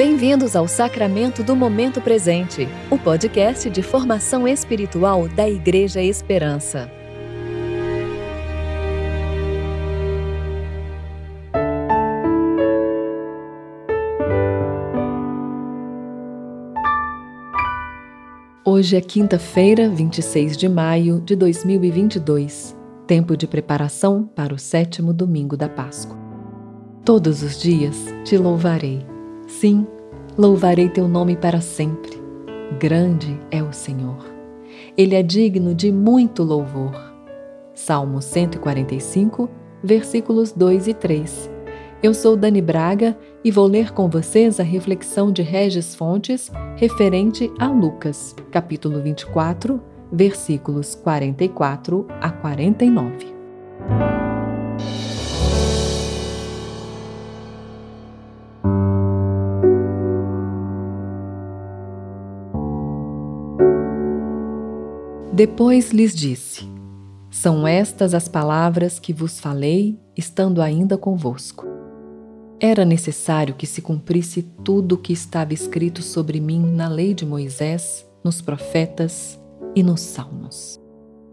Bem-vindos ao Sacramento do Momento Presente, o podcast de formação espiritual da Igreja Esperança. Hoje é quinta-feira, 26 de maio de 2022, tempo de preparação para o sétimo domingo da Páscoa. Todos os dias te louvarei Sim, louvarei teu nome para sempre. Grande é o Senhor. Ele é digno de muito louvor. Salmo 145, versículos 2 e 3. Eu sou Dani Braga e vou ler com vocês a reflexão de Regis Fontes referente a Lucas, capítulo 24, versículos 44 a 49. Depois lhes disse: São estas as palavras que vos falei, estando ainda convosco. Era necessário que se cumprisse tudo o que estava escrito sobre mim na lei de Moisés, nos profetas e nos salmos.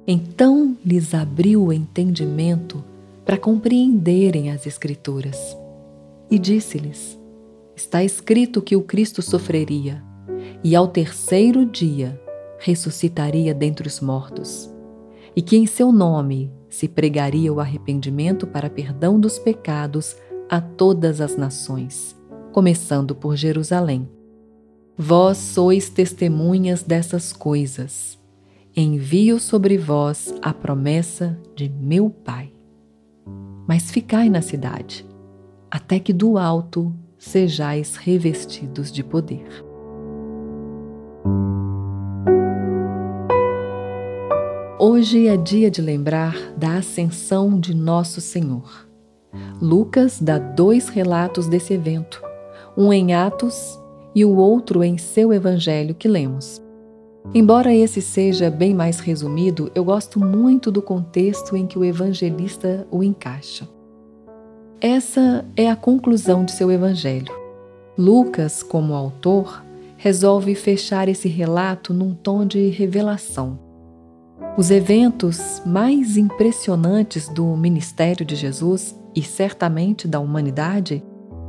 Então lhes abriu o entendimento para compreenderem as Escrituras. E disse-lhes: Está escrito que o Cristo sofreria, e ao terceiro dia ressuscitaria dentre os mortos, e que em seu nome se pregaria o arrependimento para perdão dos pecados a todas as nações, começando por Jerusalém. Vós sois testemunhas dessas coisas. Envio sobre vós a promessa de meu Pai. Mas ficai na cidade, até que do alto sejais revestidos de poder. Hoje é dia de lembrar da ascensão de Nosso Senhor. Lucas dá dois relatos desse evento, um em Atos e o outro em seu Evangelho que lemos. Embora esse seja bem mais resumido, eu gosto muito do contexto em que o evangelista o encaixa. Essa é a conclusão de seu Evangelho. Lucas, como autor, resolve fechar esse relato num tom de revelação os eventos mais impressionantes do ministério de Jesus e certamente da humanidade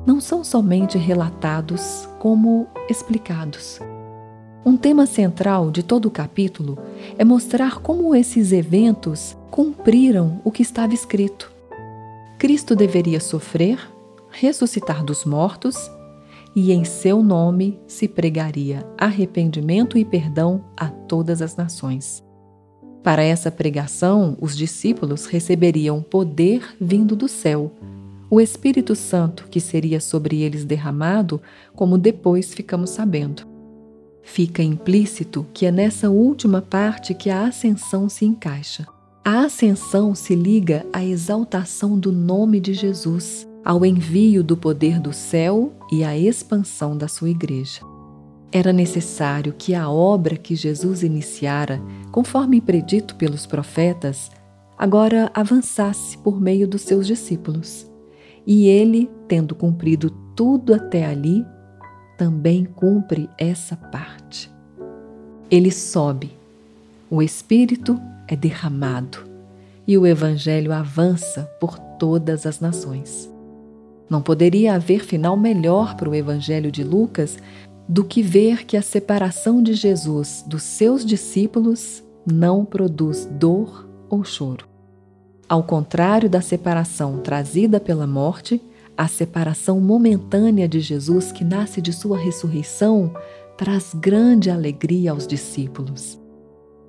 não são somente relatados como explicados. Um tema central de todo o capítulo é mostrar como esses eventos cumpriram o que estava escrito. Cristo deveria sofrer, ressuscitar dos mortos e em seu nome se pregaria arrependimento e perdão a todas as nações. Para essa pregação, os discípulos receberiam poder vindo do céu, o Espírito Santo que seria sobre eles derramado, como depois ficamos sabendo. Fica implícito que é nessa última parte que a ascensão se encaixa. A ascensão se liga à exaltação do nome de Jesus, ao envio do poder do céu e à expansão da sua igreja. Era necessário que a obra que Jesus iniciara, conforme predito pelos profetas, agora avançasse por meio dos seus discípulos. E ele, tendo cumprido tudo até ali, também cumpre essa parte. Ele sobe, o Espírito é derramado e o Evangelho avança por todas as nações. Não poderia haver final melhor para o Evangelho de Lucas do que ver que a separação de Jesus dos seus discípulos não produz dor ou choro. Ao contrário da separação trazida pela morte, a separação momentânea de Jesus, que nasce de sua ressurreição, traz grande alegria aos discípulos.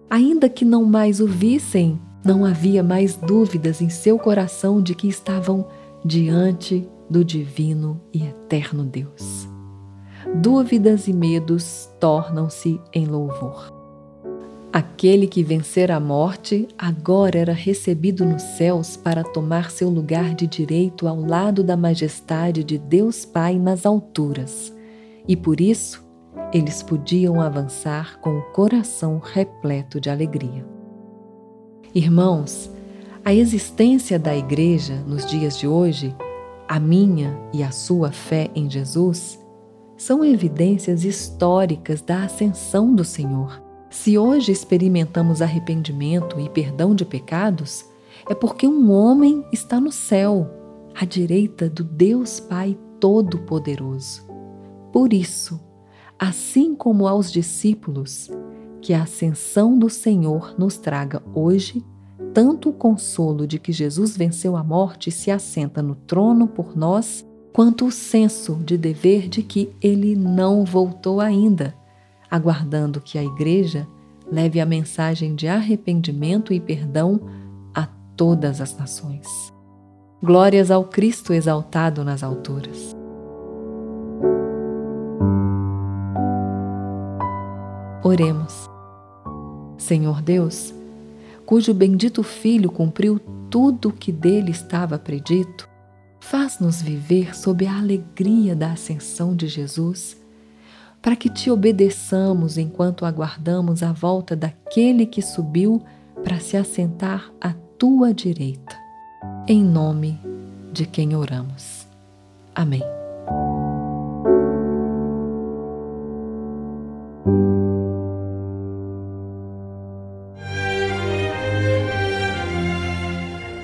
Ainda que não mais o vissem, não havia mais dúvidas em seu coração de que estavam diante do divino e eterno Deus dúvidas e medos tornam-se em louvor. Aquele que vencer a morte agora era recebido nos céus para tomar seu lugar de direito ao lado da majestade de Deus Pai nas alturas, e por isso eles podiam avançar com o coração repleto de alegria. Irmãos, a existência da Igreja nos dias de hoje, a minha e a sua fé em Jesus, são evidências históricas da ascensão do Senhor. Se hoje experimentamos arrependimento e perdão de pecados, é porque um homem está no céu, à direita do Deus Pai Todo-Poderoso. Por isso, assim como aos discípulos, que a ascensão do Senhor nos traga hoje tanto o consolo de que Jesus venceu a morte e se assenta no trono por nós, quanto o senso de dever de que ele não voltou ainda, aguardando que a Igreja leve a mensagem de arrependimento e perdão a todas as nações. Glórias ao Cristo exaltado nas alturas. Oremos. Senhor Deus, cujo bendito Filho cumpriu tudo o que dele estava predito, faz-nos viver sob a alegria da ascensão de Jesus, para que te obedeçamos enquanto aguardamos a volta daquele que subiu para se assentar à tua direita. Em nome de quem oramos. Amém.